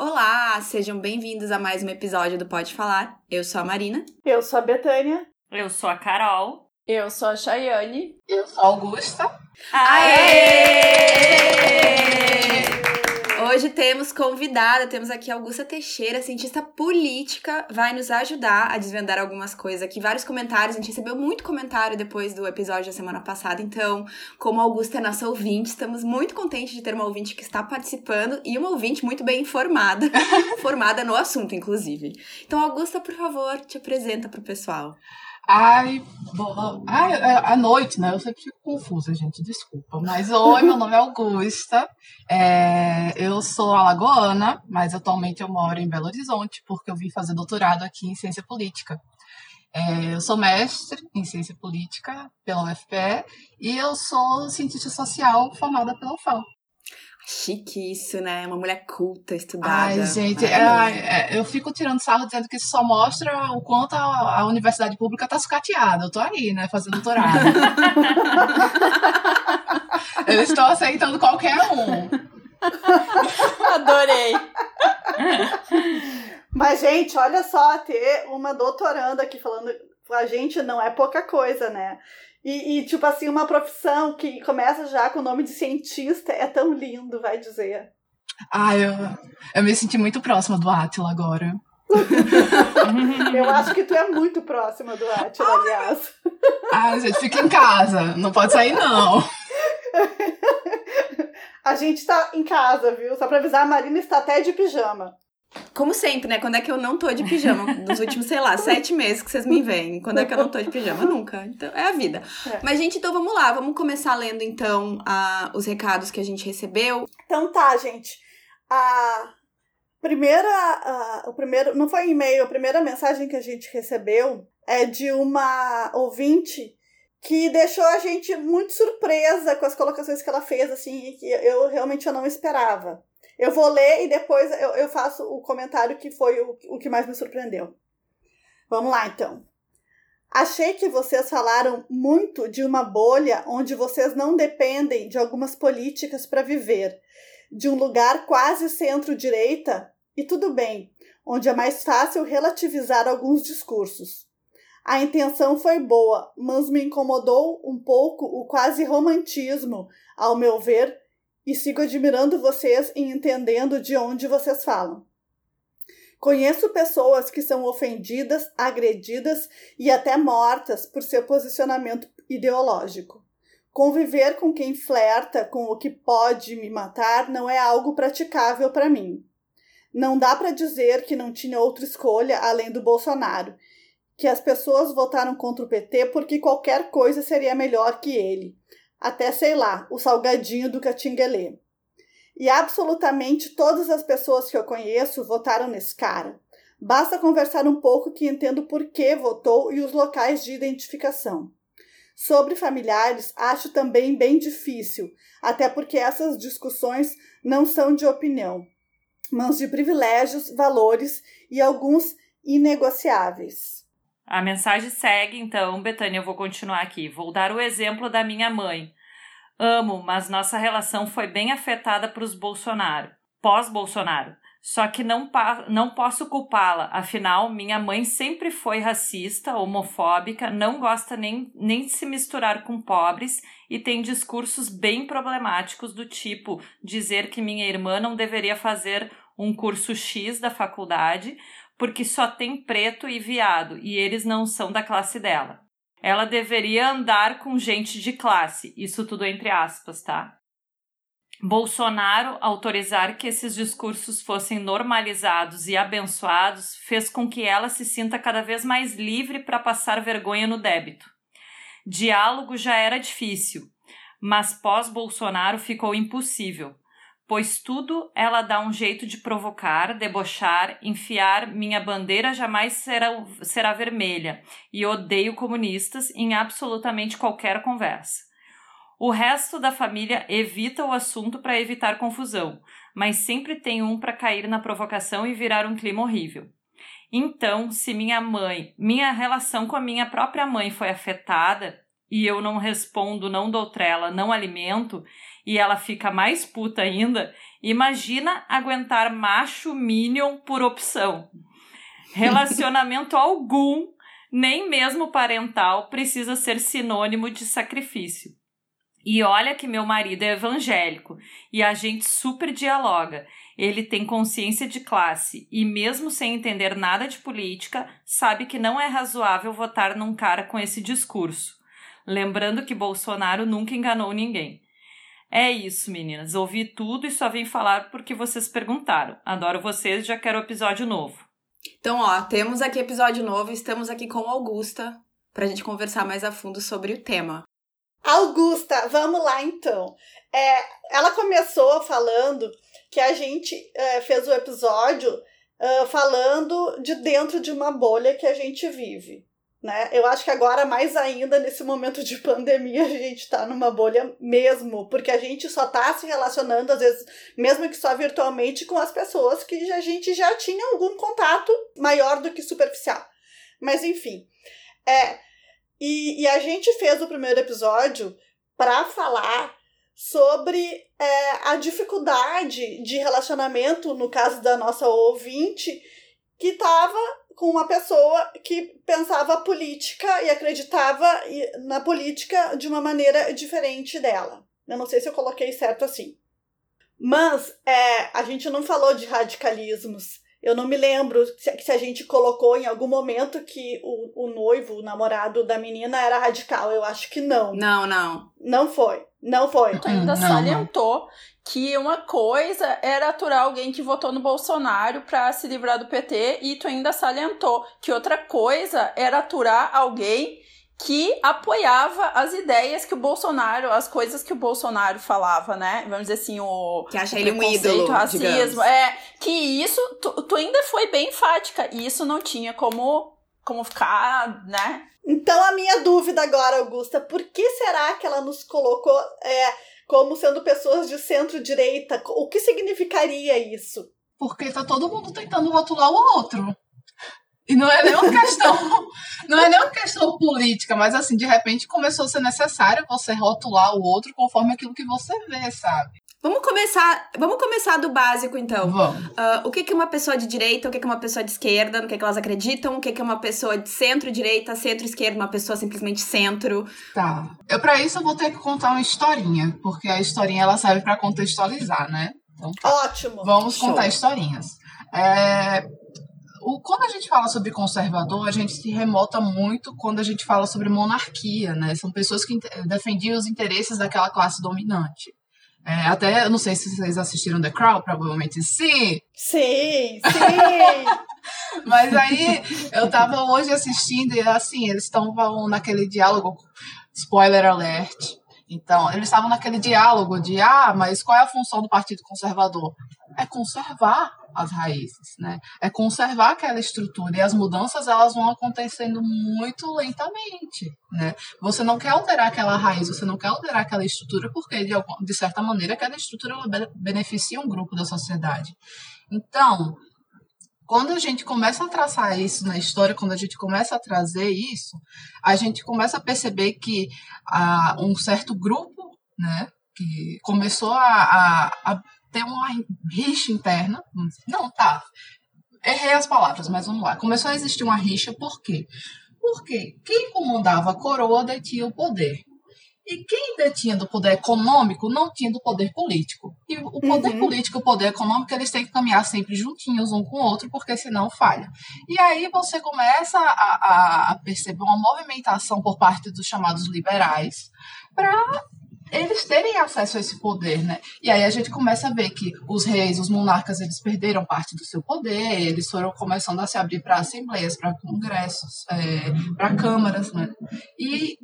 Olá, sejam bem-vindos a mais um episódio do Pode Falar. Eu sou a Marina. Eu sou a Betânia. Eu sou a Carol. Eu sou a Chayane. Eu sou a Augusta. Aê! Hoje temos convidada, temos aqui Augusta Teixeira, cientista política, vai nos ajudar a desvendar algumas coisas aqui. Vários comentários, a gente recebeu muito comentário depois do episódio da semana passada, então, como Augusta é nossa ouvinte, estamos muito contentes de ter uma ouvinte que está participando e uma ouvinte muito bem informada, formada no assunto, inclusive. Então, Augusta, por favor, te apresenta para o pessoal. Ai, bom, ai, à noite, né? Eu sempre fico confusa, gente, desculpa. Mas oi, meu nome é Augusta. É, eu sou alagoana, mas atualmente eu moro em Belo Horizonte, porque eu vim fazer doutorado aqui em ciência política. É, eu sou mestre em ciência política pela UFPE e eu sou cientista social formada pela UFAL. Chique isso, né? Uma mulher culta, estudada. Ai, gente, é, é, eu fico tirando sarro dizendo que isso só mostra o quanto a, a universidade pública tá sucateada. Eu tô aí, né, fazendo doutorado. eu estou aceitando qualquer um. Adorei. Mas, gente, olha só, ter uma doutoranda aqui falando a gente não é pouca coisa, né? E, e, tipo assim, uma profissão que começa já com o nome de cientista é tão lindo, vai dizer. Ah, eu, eu me senti muito próxima do Atila agora. eu acho que tu é muito próxima do Atila, aliás. Ah, gente, fica em casa, não pode sair, não. A gente tá em casa, viu? Só pra avisar, a Marina está até de pijama. Como sempre, né? Quando é que eu não tô de pijama? Nos últimos, sei lá, sete meses que vocês me veem. Quando é que eu não tô de pijama? Nunca. Então, é a vida. É. Mas, gente, então vamos lá. Vamos começar lendo, então, a, os recados que a gente recebeu. Então tá, gente. A primeira... A, o primeiro... Não foi e-mail. A primeira mensagem que a gente recebeu é de uma ouvinte que deixou a gente muito surpresa com as colocações que ela fez, assim, que eu realmente eu não esperava. Eu vou ler e depois eu, eu faço o comentário que foi o, o que mais me surpreendeu. Vamos lá, então. Achei que vocês falaram muito de uma bolha onde vocês não dependem de algumas políticas para viver, de um lugar quase centro-direita, e tudo bem, onde é mais fácil relativizar alguns discursos. A intenção foi boa, mas me incomodou um pouco o quase romantismo, ao meu ver, e sigo admirando vocês e entendendo de onde vocês falam. Conheço pessoas que são ofendidas, agredidas e até mortas por seu posicionamento ideológico. Conviver com quem flerta com o que pode me matar não é algo praticável para mim. Não dá para dizer que não tinha outra escolha além do Bolsonaro, que as pessoas votaram contra o PT porque qualquer coisa seria melhor que ele até, sei lá, o salgadinho do Catinguelê. E absolutamente todas as pessoas que eu conheço votaram nesse cara. Basta conversar um pouco que entendo por que votou e os locais de identificação. Sobre familiares, acho também bem difícil, até porque essas discussões não são de opinião, mas de privilégios, valores e alguns inegociáveis. A mensagem segue, então, Betânia, eu vou continuar aqui. Vou dar o exemplo da minha mãe. Amo, mas nossa relação foi bem afetada para os Bolsonaro, pós-Bolsonaro. Só que não, não posso culpá-la, afinal, minha mãe sempre foi racista, homofóbica, não gosta nem, nem de se misturar com pobres e tem discursos bem problemáticos do tipo dizer que minha irmã não deveria fazer um curso X da faculdade porque só tem preto e viado e eles não são da classe dela. Ela deveria andar com gente de classe, isso tudo entre aspas, tá? Bolsonaro autorizar que esses discursos fossem normalizados e abençoados fez com que ela se sinta cada vez mais livre para passar vergonha no débito. Diálogo já era difícil, mas pós-Bolsonaro ficou impossível pois tudo ela dá um jeito de provocar, debochar, enfiar minha bandeira jamais será, será vermelha e odeio comunistas em absolutamente qualquer conversa. O resto da família evita o assunto para evitar confusão, mas sempre tem um para cair na provocação e virar um clima horrível. Então, se minha mãe, minha relação com a minha própria mãe foi afetada e eu não respondo, não dou trela, não alimento, e ela fica mais puta ainda, imagina aguentar macho minion por opção. Relacionamento algum, nem mesmo parental, precisa ser sinônimo de sacrifício. E olha que meu marido é evangélico e a gente super dialoga. Ele tem consciência de classe e, mesmo sem entender nada de política, sabe que não é razoável votar num cara com esse discurso. Lembrando que Bolsonaro nunca enganou ninguém. É isso, meninas. Ouvi tudo e só vim falar porque vocês perguntaram. Adoro vocês, já quero episódio novo. Então, ó, temos aqui episódio novo, estamos aqui com Augusta pra gente conversar mais a fundo sobre o tema. Augusta, vamos lá então. É, ela começou falando que a gente é, fez o episódio uh, falando de dentro de uma bolha que a gente vive. Né? Eu acho que agora, mais ainda, nesse momento de pandemia, a gente está numa bolha mesmo, porque a gente só está se relacionando, às vezes, mesmo que só virtualmente, com as pessoas que a gente já tinha algum contato maior do que superficial. Mas, enfim. É, e, e a gente fez o primeiro episódio para falar sobre é, a dificuldade de relacionamento, no caso da nossa ouvinte, que estava com uma pessoa que pensava política e acreditava na política de uma maneira diferente dela. Eu não sei se eu coloquei certo assim. Mas é, a gente não falou de radicalismos. Eu não me lembro se, se, a gente colocou em algum momento que o, o noivo, o namorado da menina era radical. Eu acho que não. Não, não. Não foi. Não foi. Tu ainda não, salientou não. que uma coisa era aturar alguém que votou no Bolsonaro para se livrar do PT e tu ainda salientou que outra coisa era aturar alguém que apoiava as ideias que o Bolsonaro, as coisas que o Bolsonaro falava, né? Vamos dizer assim, o. Que acha ele um ídolo. racismo. Digamos. É, que isso, tu, tu ainda foi bem enfática. E isso não tinha como, como ficar, né? Então a minha dúvida agora, Augusta, por que será que ela nos colocou é, como sendo pessoas de centro-direita? O que significaria isso? Porque tá todo mundo tentando rotular o outro. E não é nenhuma questão, não é nenhuma questão política, mas assim, de repente começou a ser necessário você rotular o outro conforme aquilo que você vê, sabe? Vamos começar, vamos começar do básico, então. Vamos. Uh, o que, que é uma pessoa de direita, o que, que é uma pessoa de esquerda, no que, que elas acreditam, o que, que é uma pessoa de centro-direita, centro-esquerda, uma pessoa simplesmente centro. Tá. Eu, pra isso, eu vou ter que contar uma historinha, porque a historinha ela serve para contextualizar, né? Então, tá. Ótimo. Vamos Show. contar historinhas. É, o, quando a gente fala sobre conservador, a gente se remota muito quando a gente fala sobre monarquia, né? São pessoas que defendiam os interesses daquela classe dominante. É, até, eu não sei se vocês assistiram The Crown, provavelmente sim. Sim, sim! Mas aí, eu tava hoje assistindo e, assim, eles estão naquele diálogo, spoiler alert, então, eles estavam naquele diálogo de, ah, mas qual é a função do Partido Conservador? É conservar as raízes, né? É conservar aquela estrutura e as mudanças elas vão acontecendo muito lentamente, né? Você não quer alterar aquela raiz, você não quer alterar aquela estrutura porque de, de certa maneira aquela estrutura beneficia um grupo da sociedade. Então, quando a gente começa a traçar isso na história, quando a gente começa a trazer isso, a gente começa a perceber que ah, um certo grupo, né, que começou a, a, a ter uma rixa interna, não, tá, errei as palavras, mas vamos lá, começou a existir uma rixa, por quê? Porque quem comandava a coroa detinha o poder. E quem detinha do poder econômico não tinha do poder político. E o poder uhum. político e o poder econômico, eles têm que caminhar sempre juntinhos um com o outro, porque senão falha. E aí você começa a, a, a perceber uma movimentação por parte dos chamados liberais para eles terem acesso a esse poder, né? E aí a gente começa a ver que os reis, os monarcas, eles perderam parte do seu poder, eles foram começando a se abrir para assembleias, para congressos, é, para câmaras, né? E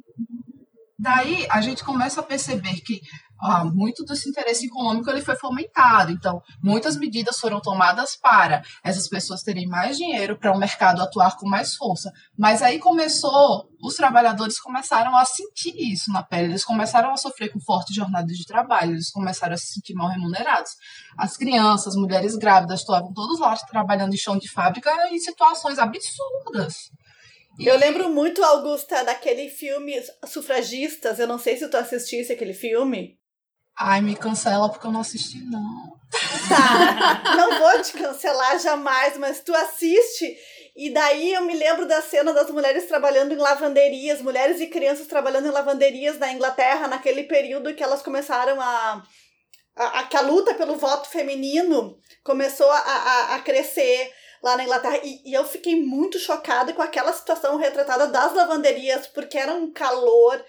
Daí a gente começa a perceber que ah, muito desse interesse econômico ele foi fomentado. Então, muitas medidas foram tomadas para essas pessoas terem mais dinheiro para o mercado atuar com mais força. Mas aí começou, os trabalhadores começaram a sentir isso na pele, eles começaram a sofrer com fortes jornadas de trabalho, eles começaram a se sentir mal remunerados. As crianças, as mulheres grávidas estavam todos lá trabalhando em chão de fábrica em situações absurdas. Eu lembro muito, Augusta, daquele filme Sufragistas. Eu não sei se tu assistisse aquele filme. Ai, me cancela porque eu não assisti, não. Tá, não vou te cancelar jamais, mas tu assiste. E daí eu me lembro da cena das mulheres trabalhando em lavanderias, mulheres e crianças trabalhando em lavanderias na Inglaterra, naquele período que elas começaram a. a, a que a luta pelo voto feminino começou a, a, a crescer lá na Inglaterra. E, e eu fiquei muito chocada com aquela situação retratada das lavanderias, porque era um calor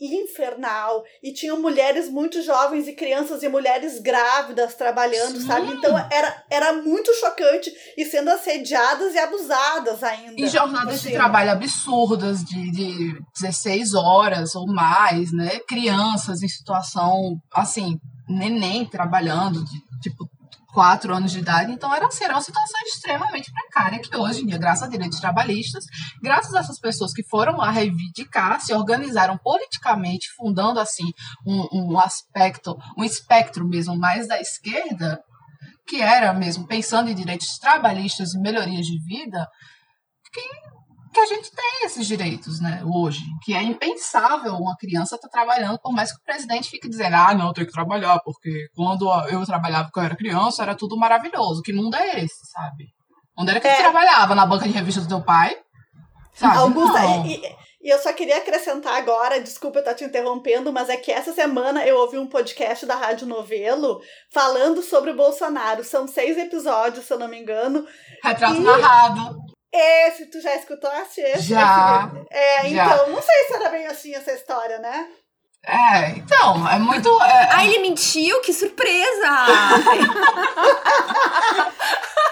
infernal e tinham mulheres muito jovens e crianças e mulheres grávidas trabalhando, Sim. sabe? Então era, era muito chocante e sendo assediadas e abusadas ainda. E jornadas de trabalho absurdas de, de 16 horas ou mais, né? Crianças em situação assim, neném trabalhando, de, tipo, quatro anos de idade, então era, assim, era uma situação extremamente precária que hoje em dia, graças a direitos trabalhistas, graças a essas pessoas que foram lá reivindicar, se organizaram politicamente, fundando assim um, um aspecto, um espectro mesmo mais da esquerda, que era mesmo pensando em direitos trabalhistas e melhorias de vida, que que a gente tem esses direitos, né, hoje, que é impensável uma criança estar tá trabalhando, por mais que o presidente fique dizendo, ah, não, eu tenho que trabalhar, porque quando eu trabalhava quando eu era criança, era tudo maravilhoso. Que mundo é esse, sabe? Onde era que é. você trabalhava? Na banca de revista do teu pai? Sabe? Augusta, e, e, eu só queria acrescentar agora, desculpa eu estar te interrompendo, mas é que essa semana eu ouvi um podcast da Rádio Novelo falando sobre o Bolsonaro. São seis episódios, se eu não me engano. Retrato e... narrado. Esse, tu já escutou esse? Já. É, então, já. não sei se era bem assim essa história, né? É, então, é muito. É... Ah, ele mentiu? Que surpresa!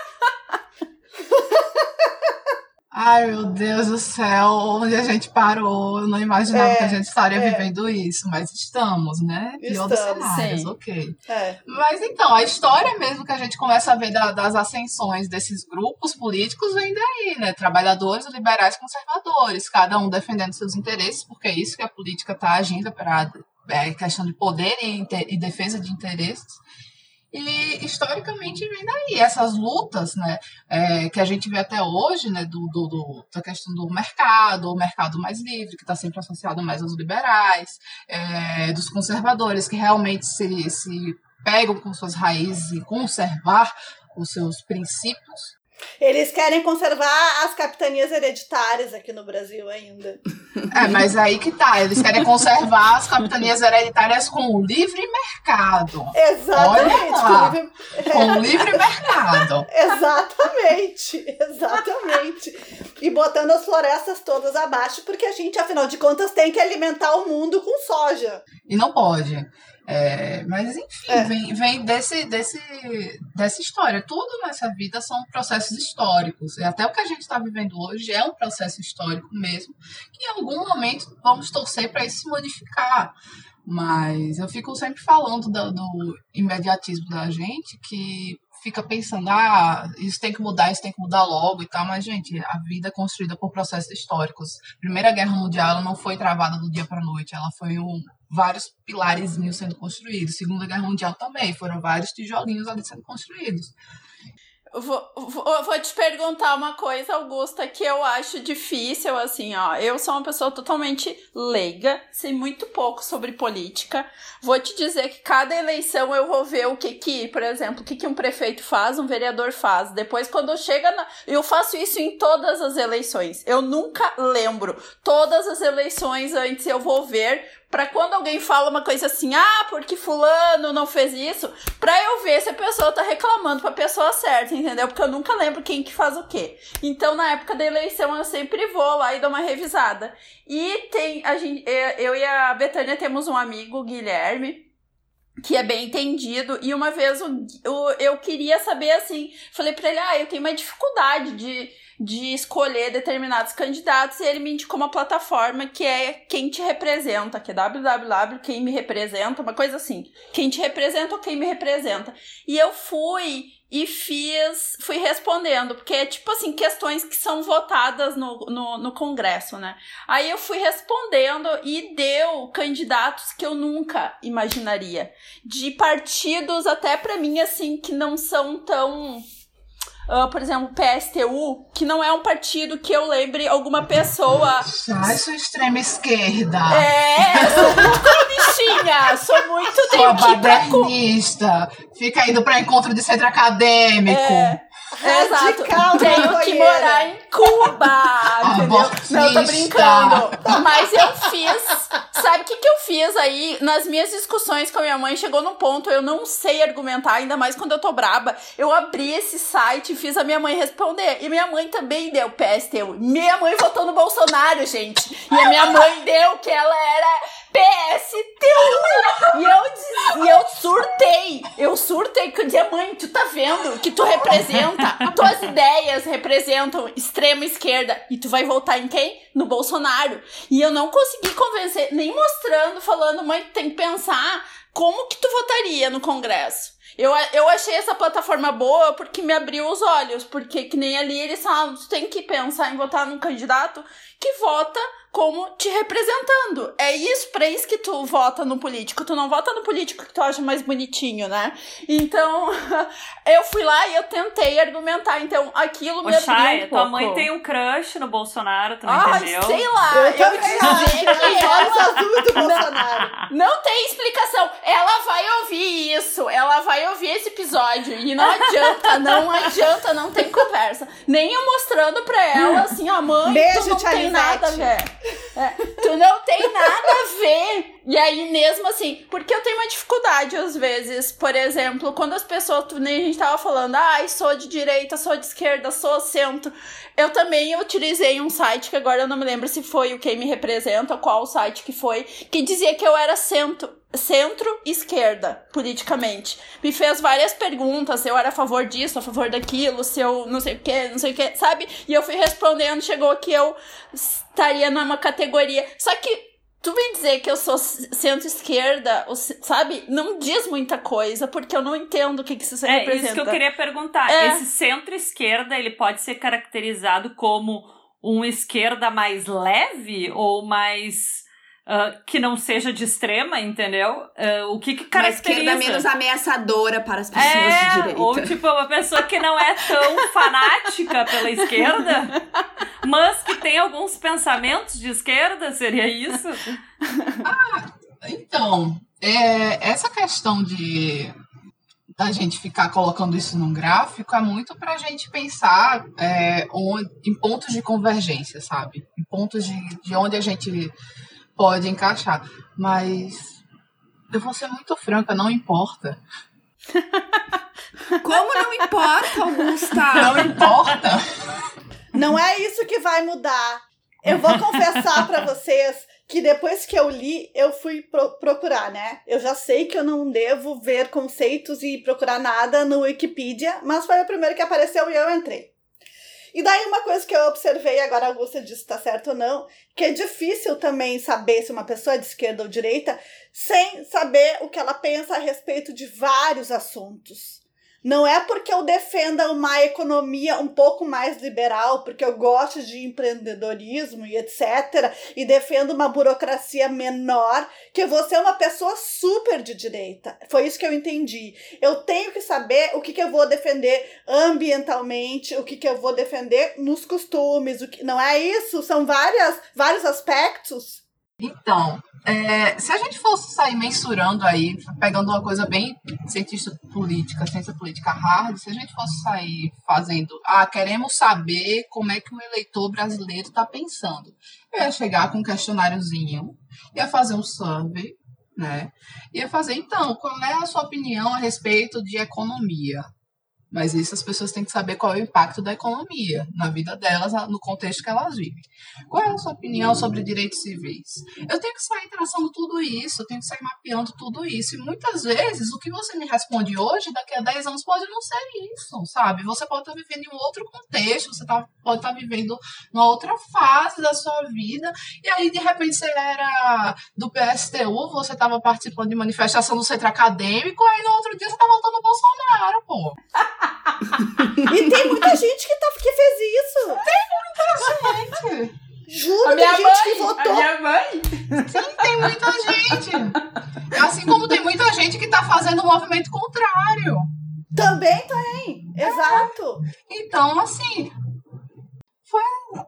Ai, meu Deus do céu, onde a gente parou? Eu não imaginava é, que a gente estaria é. vivendo isso, mas estamos, né? Pior dos cenários, sim. ok. É. Mas então, a história mesmo que a gente começa a ver da, das ascensões desses grupos políticos vem daí, né? Trabalhadores, liberais, conservadores, cada um defendendo seus interesses, porque é isso que a política está agindo para é, questão de poder e, e defesa de interesses. E historicamente vem daí. Essas lutas, né, é, que a gente vê até hoje, né, do, do, do, da questão do mercado, o mercado mais livre, que está sempre associado mais aos liberais, é, dos conservadores, que realmente se, se pegam com suas raízes e conservar os seus princípios, eles querem conservar as capitanias hereditárias aqui no Brasil ainda. É, mas aí que tá. Eles querem conservar as capitanias hereditárias com o livre mercado. Exatamente. Livre... com o livre mercado. exatamente. Exatamente. E botando as florestas todas abaixo, porque a gente, afinal de contas, tem que alimentar o mundo com soja. E não pode. É, mas enfim, é. vem, vem desse, desse, dessa história. Tudo nessa vida são processos históricos. E até o que a gente está vivendo hoje é um processo histórico mesmo, que em algum momento vamos torcer para isso se modificar. Mas eu fico sempre falando do, do imediatismo da gente, que fica pensando, ah, isso tem que mudar, isso tem que mudar logo e tal, mas, gente, a vida é construída por processos históricos. Primeira Guerra Mundial não foi travada do dia para noite, ela foi um, vários pilares sendo construídos. Segunda Guerra Mundial também, foram vários tijolinhos ali sendo construídos. Vou, vou, vou, te perguntar uma coisa, Augusta, que eu acho difícil, assim, ó. Eu sou uma pessoa totalmente leiga, sei muito pouco sobre política. Vou te dizer que cada eleição eu vou ver o que que, por exemplo, o que que um prefeito faz, um vereador faz. Depois, quando chega na... Eu faço isso em todas as eleições. Eu nunca lembro. Todas as eleições antes eu vou ver para quando alguém fala uma coisa assim, ah, porque fulano não fez isso, pra eu ver se a pessoa tá reclamando pra pessoa certa, entendeu? Porque eu nunca lembro quem que faz o quê. Então, na época da eleição, eu sempre vou lá e dou uma revisada. E tem, a gente, eu e a Betânia temos um amigo, Guilherme, que é bem entendido. E uma vez o, o, eu queria saber assim, falei pra ele, ah, eu tenho uma dificuldade de de escolher determinados candidatos e ele me indicou uma plataforma que é Quem Te Representa, que é www quem me representa, uma coisa assim. Quem te representa ou quem me representa. E eu fui e fiz, fui respondendo, porque é tipo assim, questões que são votadas no, no, no Congresso, né? Aí eu fui respondendo e deu candidatos que eu nunca imaginaria. De partidos até para mim, assim, que não são tão uh, por exemplo, PSTU, que não é um partido que eu lembre alguma pessoa. Ai, sou extrema esquerda. É, sou muito bichinha, sou muito Sou badernista. Fica indo pra encontro de centro acadêmico. É. Exato. Radical, Tenho que morar em Cuba, entendeu? Não, eu tô Abortista. brincando. Mas eu fiz. Sabe o que, que eu fiz aí? Nas minhas discussões com a minha mãe, chegou num ponto, eu não sei argumentar, ainda mais quando eu tô braba. Eu abri esse site e fiz a minha mãe responder. E minha mãe também deu PSTU. Minha mãe votou no Bolsonaro, gente. E a minha mãe deu que ela era PSTU! E eu, e eu surtei. Eu surtei que dizia, mãe, tu tá vendo que tu representa, tuas ideias representam extrema esquerda. E tu vai votar em quem? No Bolsonaro. E eu não consegui convencer, nem mostrando, falando, mãe, tu tem que pensar como que tu votaria no Congresso. Eu, eu achei essa plataforma boa porque me abriu os olhos. Porque que nem ali eles falam, tu tem que pensar em votar num candidato que vota como te representando. É isso, pra isso que tu vota no político. Tu não vota no político que tu acha mais bonitinho, né? Então, eu fui lá e eu tentei argumentar. Então, aquilo me Chay, um tua pouco. mãe tem um crush no Bolsonaro, tu não Ah, entendeu? sei lá. Eu Eu, dizer que é do Bolsonaro. não tem explicação. Ela vai ouvir isso. Ela vai ouvir esse episódio. E não adianta, não adianta, não tem conversa. Nem eu mostrando pra ela assim, ó, mãe, Beijo, tu não tia tem nada a ver. É, tu não tem nada a ver. E aí, mesmo assim, porque eu tenho uma dificuldade às vezes, por exemplo, quando as pessoas, nem a gente tava falando, ai, sou de direita, sou de esquerda, sou centro. Eu também utilizei um site que agora eu não me lembro se foi o Quem Me Representa, qual site que foi, que dizia que eu era centro, centro-esquerda, politicamente. Me fez várias perguntas, se eu era a favor disso, a favor daquilo, se eu não sei o que, não sei o que, sabe? E eu fui respondendo, chegou que eu estaria numa categoria. Só que Tu me dizer que eu sou centro-esquerda, sabe? Não diz muita coisa, porque eu não entendo o que, que isso É representa. isso que eu queria perguntar. É. Esse centro-esquerda, ele pode ser caracterizado como um esquerda mais leve ou mais ah, que não seja de extrema, entendeu? Ah, o que que Uma caracteriza? esquerda menos ameaçadora para as pessoas de É, direita. ou tipo, uma pessoa que não é tão fanática pela esquerda, mas que tem alguns pensamentos de esquerda, seria isso? Então, é, essa questão de da gente ficar colocando isso num gráfico é muito para a gente pensar é, onde- em pontos de convergência, sabe? Em pontos de, de onde a gente pode encaixar. Mas eu vou ser muito franca, não importa. Como não importa, Augusta? Não importa. Não é isso que vai mudar. Eu vou confessar pra vocês que depois que eu li, eu fui pro- procurar, né? Eu já sei que eu não devo ver conceitos e procurar nada no Wikipedia, mas foi o primeiro que apareceu e eu entrei. E daí uma coisa que eu observei, agora a Augusta disse se tá certo ou não, que é difícil também saber se uma pessoa é de esquerda ou direita sem saber o que ela pensa a respeito de vários assuntos. Não é porque eu defenda uma economia um pouco mais liberal, porque eu gosto de empreendedorismo e etc., e defendo uma burocracia menor, que vou ser uma pessoa super de direita. Foi isso que eu entendi. Eu tenho que saber o que, que eu vou defender ambientalmente, o que, que eu vou defender nos costumes. O que... Não é isso? São várias, vários aspectos. Então, é, se a gente fosse sair mensurando aí, pegando uma coisa bem cientista política, ciência política hard, se a gente fosse sair fazendo, ah, queremos saber como é que o eleitor brasileiro está pensando. Eu ia chegar com um questionáriozinho, ia fazer um survey, né? Ia fazer, então, qual é a sua opinião a respeito de economia? Mas isso as pessoas têm que saber qual é o impacto da economia na vida delas, no contexto que elas vivem. Qual é a sua opinião sobre direitos civis? Eu tenho que sair traçando tudo isso, eu tenho que sair mapeando tudo isso. E muitas vezes o que você me responde hoje, daqui a 10 anos, pode não ser isso, sabe? Você pode estar vivendo em um outro contexto, você tá, pode estar vivendo numa outra fase da sua vida. E aí, de repente, você era do PSTU, você estava participando de manifestação no centro acadêmico, aí no outro dia você tá voltando Bolsonaro, pô. E tem muita gente que, tá, que fez isso. Gente, Juro, A tem gente mãe, que a votou. minha mãe. sim, tem muita gente. Assim como tem muita gente que tá fazendo um movimento contrário. Também tem, exato. Então, assim.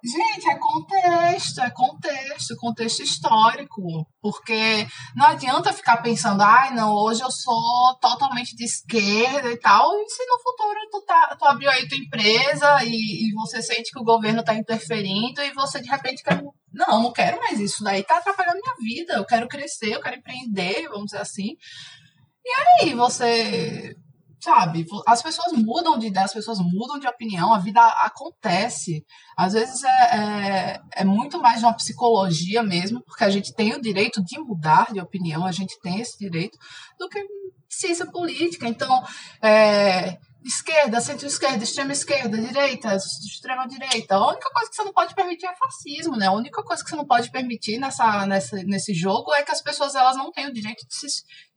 Gente, é contexto, é contexto, contexto histórico. Porque não adianta ficar pensando, ai, não, hoje eu sou totalmente de esquerda e tal. E se no futuro tu, tá, tu abriu aí tua empresa e, e você sente que o governo tá interferindo e você de repente quer. Não, não quero mais isso daí, tá atrapalhando minha vida. Eu quero crescer, eu quero empreender, vamos dizer assim. E aí, você sabe, as pessoas mudam de ideia, as pessoas mudam de opinião, a vida acontece. Às vezes é, é, é, muito mais de uma psicologia mesmo, porque a gente tem o direito de mudar de opinião, a gente tem esse direito, do que ciência política. Então, é, esquerda, centro-esquerda, extrema-esquerda, direita, extrema-direita. A única coisa que você não pode permitir é fascismo, né? A única coisa que você não pode permitir nessa, nessa, nesse jogo é que as pessoas elas não têm o direito de se,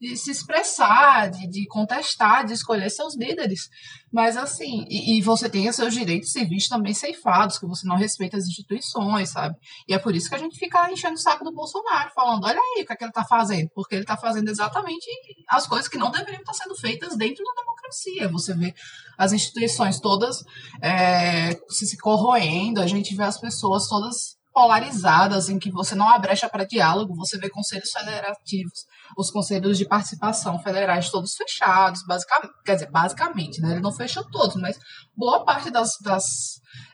de se expressar, de, de contestar, de escolher seus líderes. Mas assim, e, e, você tem seus direitos civis também ceifados, que você não respeita as instituições, sabe? E é por isso que a gente fica enchendo o saco do Bolsonaro, falando, olha aí o que, é que ele tá fazendo, porque ele tá fazendo exatamente as coisas que não deveriam estar sendo feitas dentro da democracia. Você vê as instituições todas é, se, se corroendo, a gente vê as pessoas todas polarizadas, em que você não há brecha para diálogo, você vê conselhos federativos, os conselhos de participação federais todos fechados, basicamente, quer dizer, basicamente, né? Ele não fechou todos, mas boa parte das, das,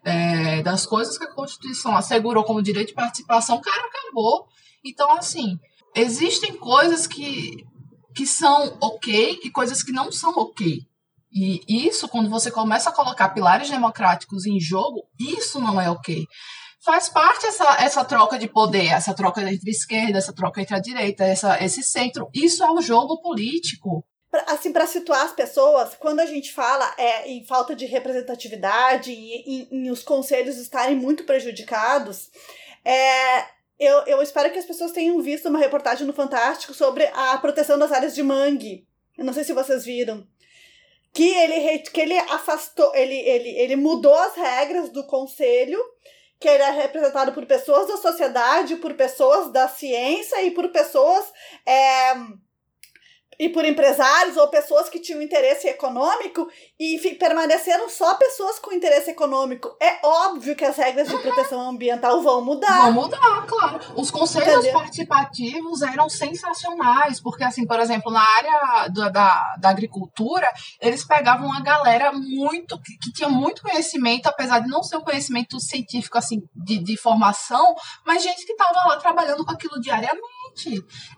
é, das coisas que a Constituição assegurou como direito de participação, cara, acabou. Então, assim, existem coisas que, que são ok e coisas que não são ok. E isso, quando você começa a colocar pilares democráticos em jogo, isso não é ok faz parte essa, essa troca de poder, essa troca entre a esquerda, essa troca entre a direita, essa, esse centro. Isso é o um jogo político. Assim, para situar as pessoas, quando a gente fala é, em falta de representatividade e em, em os conselhos estarem muito prejudicados, é, eu, eu espero que as pessoas tenham visto uma reportagem no Fantástico sobre a proteção das áreas de mangue. Eu não sei se vocês viram. Que ele, que ele afastou, ele, ele, ele mudou as regras do conselho que ele é representado por pessoas da sociedade, por pessoas da ciência e por pessoas é, e por empresários ou pessoas que tinham interesse econômico e permaneceram só pessoas com interesse econômico. É óbvio que as regras de proteção ambiental vão mudar. Vão mudar, claro. Os conselhos Entendeu? participativos eram sensacionais, porque, assim, por exemplo, na área da, da, da agricultura, eles pegavam uma galera muito, que, que, tinha muito conhecimento, apesar de não ser um conhecimento científico, assim, de, de formação, mas gente que estava lá trabalhando com aquilo diariamente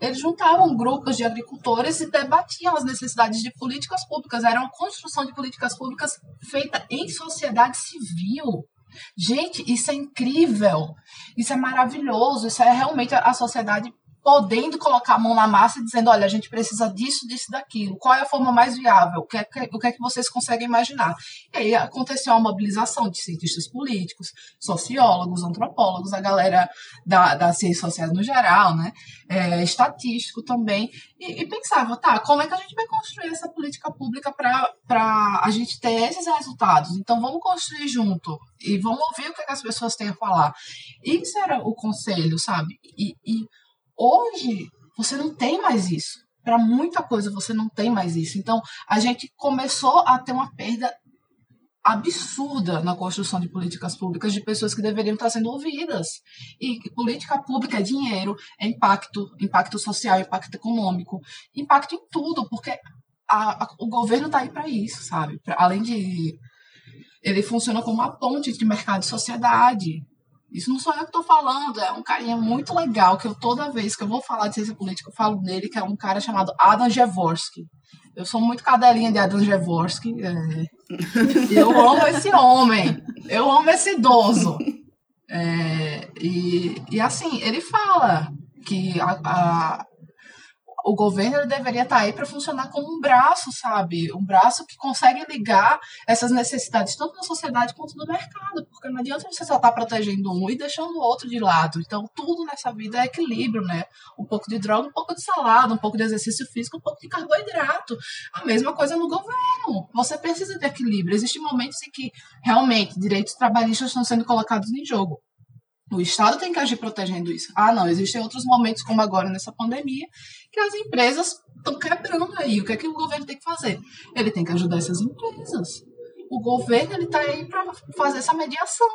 eles juntavam grupos de agricultores e debatiam as necessidades de políticas públicas. Era uma construção de políticas públicas feita em sociedade civil. Gente, isso é incrível. Isso é maravilhoso. Isso é realmente a sociedade podendo colocar a mão na massa e dizendo, olha, a gente precisa disso, disso, daquilo. Qual é a forma mais viável? O que é, o que, é que vocês conseguem imaginar? E aí aconteceu uma mobilização de cientistas políticos, sociólogos, antropólogos, a galera da, das ciências sociais no geral, né? É, estatístico também. E, e, pensava, tá, como é que a gente vai construir essa política pública para a gente ter esses resultados? Então vamos construir junto e vamos ouvir o que, é que as pessoas têm a falar. Isso era o conselho, sabe? e, e Hoje, você não tem mais isso. Para muita coisa, você não tem mais isso. Então, a gente começou a ter uma perda absurda na construção de políticas públicas de pessoas que deveriam estar sendo ouvidas. E política pública é dinheiro, é impacto, impacto social, impacto econômico, impacto em tudo, porque a, a, o governo está aí para isso, sabe? Pra, além de. Ele funciona como uma ponte entre mercado e sociedade. Isso não sou eu que estou falando, é um carinha muito legal, que eu toda vez que eu vou falar de ciência política, eu falo nele, que é um cara chamado Adam Jaworski. Eu sou muito cadelinha de Adam Jaworski. É... Eu amo esse homem. Eu amo esse idoso. É... E, e assim, ele fala que a, a, o governo deveria estar tá aí para funcionar como um braço, sabe? Um braço que consegue ligar essas necessidades tanto da sociedade quanto do mercado, porque não adianta você só estar tá protegendo um e deixando o outro de lado. Então, tudo nessa vida é equilíbrio, né? Um pouco de droga, um pouco de salada, um pouco de exercício físico, um pouco de carboidrato. A mesma coisa no governo. Você precisa de equilíbrio. Existem momentos em que realmente direitos trabalhistas estão sendo colocados em jogo. O Estado tem que agir protegendo isso. Ah, não, existem outros momentos, como agora nessa pandemia, que as empresas estão quebrando aí. O que é que o governo tem que fazer? Ele tem que ajudar essas empresas. o governo ele tá aí para fazer essa mediação.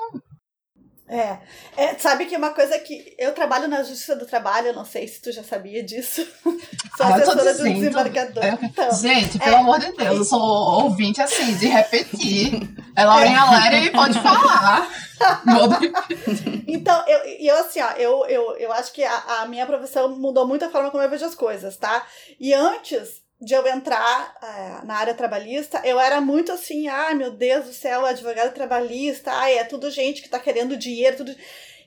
É. é. Sabe que uma coisa que. Eu trabalho na Justiça do Trabalho, não sei se tu já sabia disso. sou ah, assessora do desembargador. É, então, Gente, pelo é, amor de Deus, eu sou ouvinte assim, de repetir. É Laurinha é. e pode falar. então, eu, eu assim, ó, eu, eu, eu acho que a, a minha profissão mudou muito a forma como eu vejo as coisas, tá? E antes de eu entrar é, na área trabalhista, eu era muito assim, ah, meu Deus do céu, advogado trabalhista, ai, é tudo gente que tá querendo dinheiro, tudo.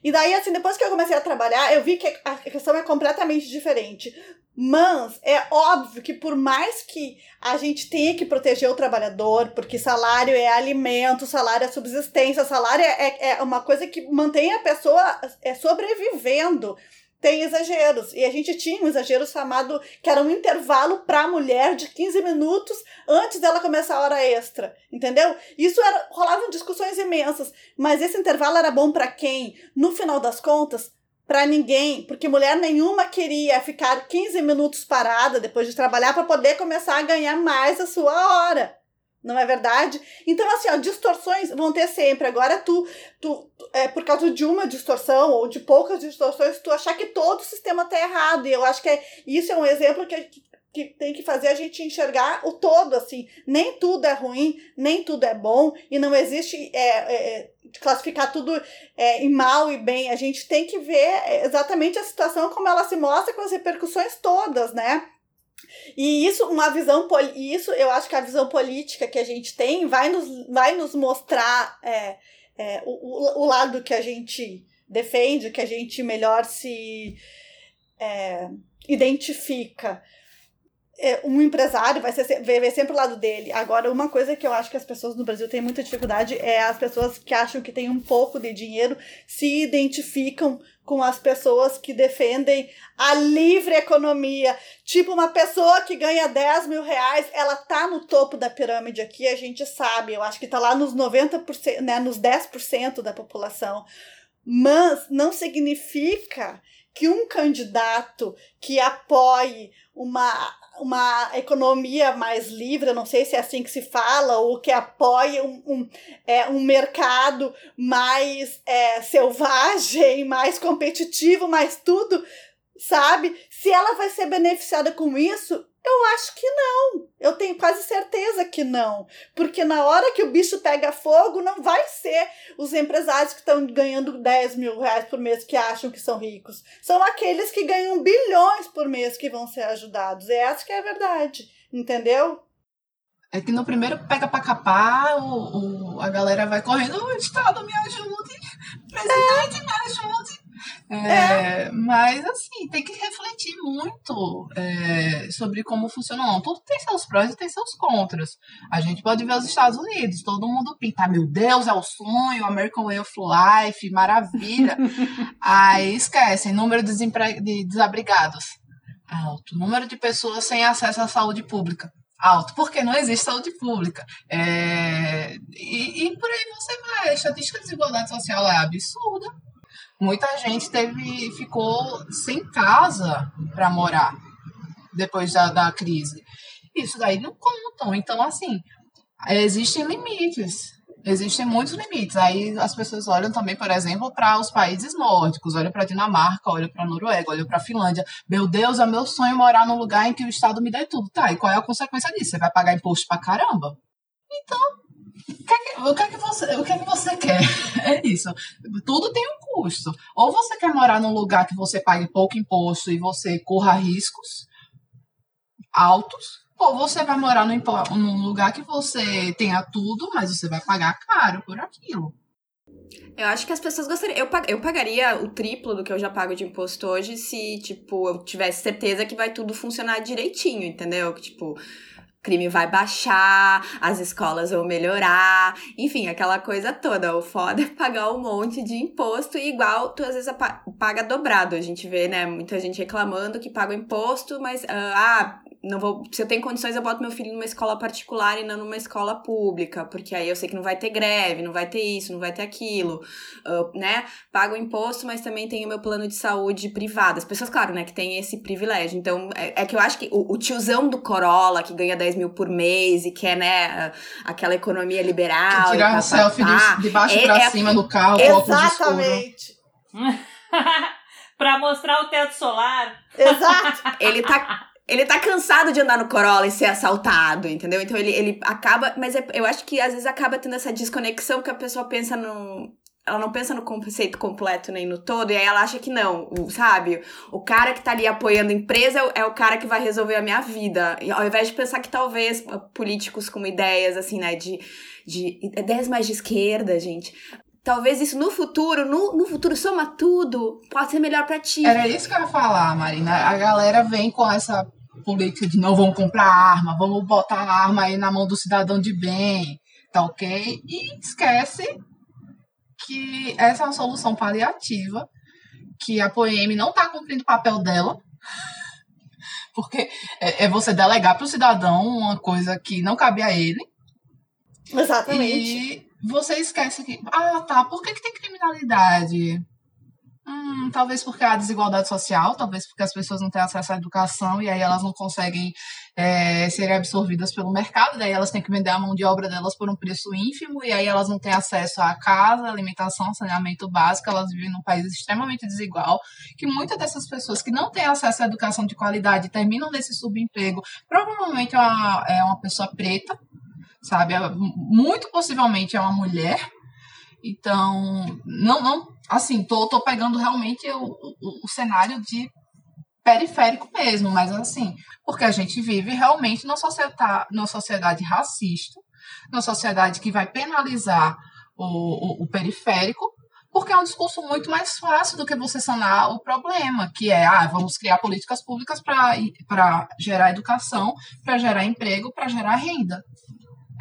E daí, assim, depois que eu comecei a trabalhar, eu vi que a questão é completamente diferente. Mas é óbvio que por mais que a gente tenha que proteger o trabalhador, porque salário é alimento, salário é subsistência, salário é, é uma coisa que mantém a pessoa é, sobrevivendo tem exageros. E a gente tinha um exagero chamado, que era um intervalo para a mulher de 15 minutos antes dela começar a hora extra, entendeu? Isso era, rolavam discussões imensas, mas esse intervalo era bom para quem? No final das contas, para ninguém, porque mulher nenhuma queria ficar 15 minutos parada depois de trabalhar para poder começar a ganhar mais a sua hora. Não é verdade? Então, assim, ó, distorções vão ter sempre. Agora, tu, tu, é, por causa de uma distorção ou de poucas distorções, tu achar que todo o sistema tá errado. E eu acho que é, isso é um exemplo que, que tem que fazer a gente enxergar o todo, assim. Nem tudo é ruim, nem tudo é bom, e não existe é, é, classificar tudo é, em mal e bem. A gente tem que ver exatamente a situação como ela se mostra com as repercussões todas, né? E isso, uma visão, e isso eu acho que a visão política que a gente tem vai nos, vai nos mostrar é, é, o, o lado que a gente defende, que a gente melhor se é, identifica. É, um empresário vai ser, ver sempre o lado dele. Agora, uma coisa que eu acho que as pessoas no Brasil têm muita dificuldade é as pessoas que acham que têm um pouco de dinheiro se identificam com as pessoas que defendem a livre economia. Tipo, uma pessoa que ganha 10 mil reais, ela tá no topo da pirâmide aqui, a gente sabe. Eu acho que tá lá nos 90%, né, nos 10% da população. Mas não significa que um candidato que apoie uma uma economia mais livre, não sei se é assim que se fala, ou que apoia um, um, é, um mercado mais é, selvagem, mais competitivo, mais tudo, sabe? Se ela vai ser beneficiada com isso, eu acho que não. Eu tenho quase certeza que não. Porque na hora que o bicho pega fogo, não vai ser os empresários que estão ganhando 10 mil reais por mês que acham que são ricos. São aqueles que ganham bilhões por mês que vão ser ajudados. É essa que é a verdade. Entendeu? É que no primeiro pega pra capar, o, o a galera vai correndo, o Estado me ajude, presidente ajude. É, é. Mas, assim, tem que refletir muito é, sobre como funciona. Não, tudo tem seus prós e tem seus contras. A gente pode ver os Estados Unidos, todo mundo pinta, meu Deus, é o sonho, American Way of Life, maravilha. Aí esquecem, número de, de desabrigados alto, número de pessoas sem acesso à saúde pública alto, porque não existe saúde pública. É, e, e por aí você vai. A estatística de desigualdade social é absurda muita gente teve ficou sem casa para morar depois da, da crise. Isso daí não contam. Então, assim, existem limites. Existem muitos limites. Aí as pessoas olham também, por exemplo, para os países nórdicos, olham para Dinamarca, olham para Noruega, olham para Finlândia. Meu Deus, é meu sonho morar num lugar em que o Estado me dê tudo. Tá, e qual é a consequência disso? Você vai pagar imposto pra caramba? Então, o que, é que, você, o que é que você quer? É isso. Tudo tem um custo. Ou você quer morar num lugar que você pague pouco imposto e você corra riscos altos, ou você vai morar num, num lugar que você tenha tudo, mas você vai pagar caro por aquilo. Eu acho que as pessoas gostariam. Eu, pag... eu pagaria o triplo do que eu já pago de imposto hoje se, tipo, eu tivesse certeza que vai tudo funcionar direitinho, entendeu? Que, tipo, crime vai baixar, as escolas vão melhorar, enfim, aquela coisa toda. O foda é pagar um monte de imposto e igual tu às vezes paga dobrado. A gente vê, né, muita gente reclamando que paga o imposto, mas ah, não vou, se eu tenho condições, eu boto meu filho numa escola particular e não numa escola pública, porque aí eu sei que não vai ter greve, não vai ter isso, não vai ter aquilo, uh, né? Pago imposto, mas também tenho meu plano de saúde privado. As pessoas, claro, né, que tem esse privilégio. Então, é, é que eu acho que o, o, tiozão do Corolla, que ganha 10 mil por mês e quer, né, aquela economia liberal. Que tirar um selfie de, de baixo é, pra é, cima no carro, Exatamente. pra mostrar o teto solar. Exato. Ele tá ele tá cansado de andar no Corolla e ser assaltado, entendeu? Então ele, ele acaba. Mas é, eu acho que às vezes acaba tendo essa desconexão que a pessoa pensa no. Ela não pensa no conceito completo nem no todo, e aí ela acha que não, sabe? O cara que tá ali apoiando a empresa é o, é o cara que vai resolver a minha vida. E ao invés de pensar que talvez políticos com ideias, assim, né, de, de ideias mais de esquerda, gente, talvez isso no futuro, no, no futuro soma tudo, pode ser melhor para ti. Era isso que eu ia falar, Marina. A galera vem com essa política de não vamos comprar arma, vamos botar a arma aí na mão do cidadão de bem, tá ok? E esquece que essa é uma solução paliativa, que a POEM não está cumprindo o papel dela, porque é, é você delegar para o cidadão uma coisa que não cabe a ele. Exatamente. E você esquece que, ah, tá, por que, que tem criminalidade? Hum, talvez porque há desigualdade social, talvez porque as pessoas não têm acesso à educação e aí elas não conseguem é, serem absorvidas pelo mercado, daí elas têm que vender a mão de obra delas por um preço ínfimo e aí elas não têm acesso à casa, alimentação, saneamento básico, elas vivem num país extremamente desigual, que muitas dessas pessoas que não têm acesso à educação de qualidade terminam nesse subemprego, provavelmente é uma, é uma pessoa preta, sabe? Muito possivelmente é uma mulher. Então, não, não, assim, tô, tô pegando realmente o, o, o cenário de periférico mesmo, mas assim, porque a gente vive realmente numa sociedade, numa sociedade racista, numa sociedade que vai penalizar o, o, o, periférico, porque é um discurso muito mais fácil do que você sanar o problema, que é, ah, vamos criar políticas públicas para gerar educação, para gerar emprego, para gerar renda.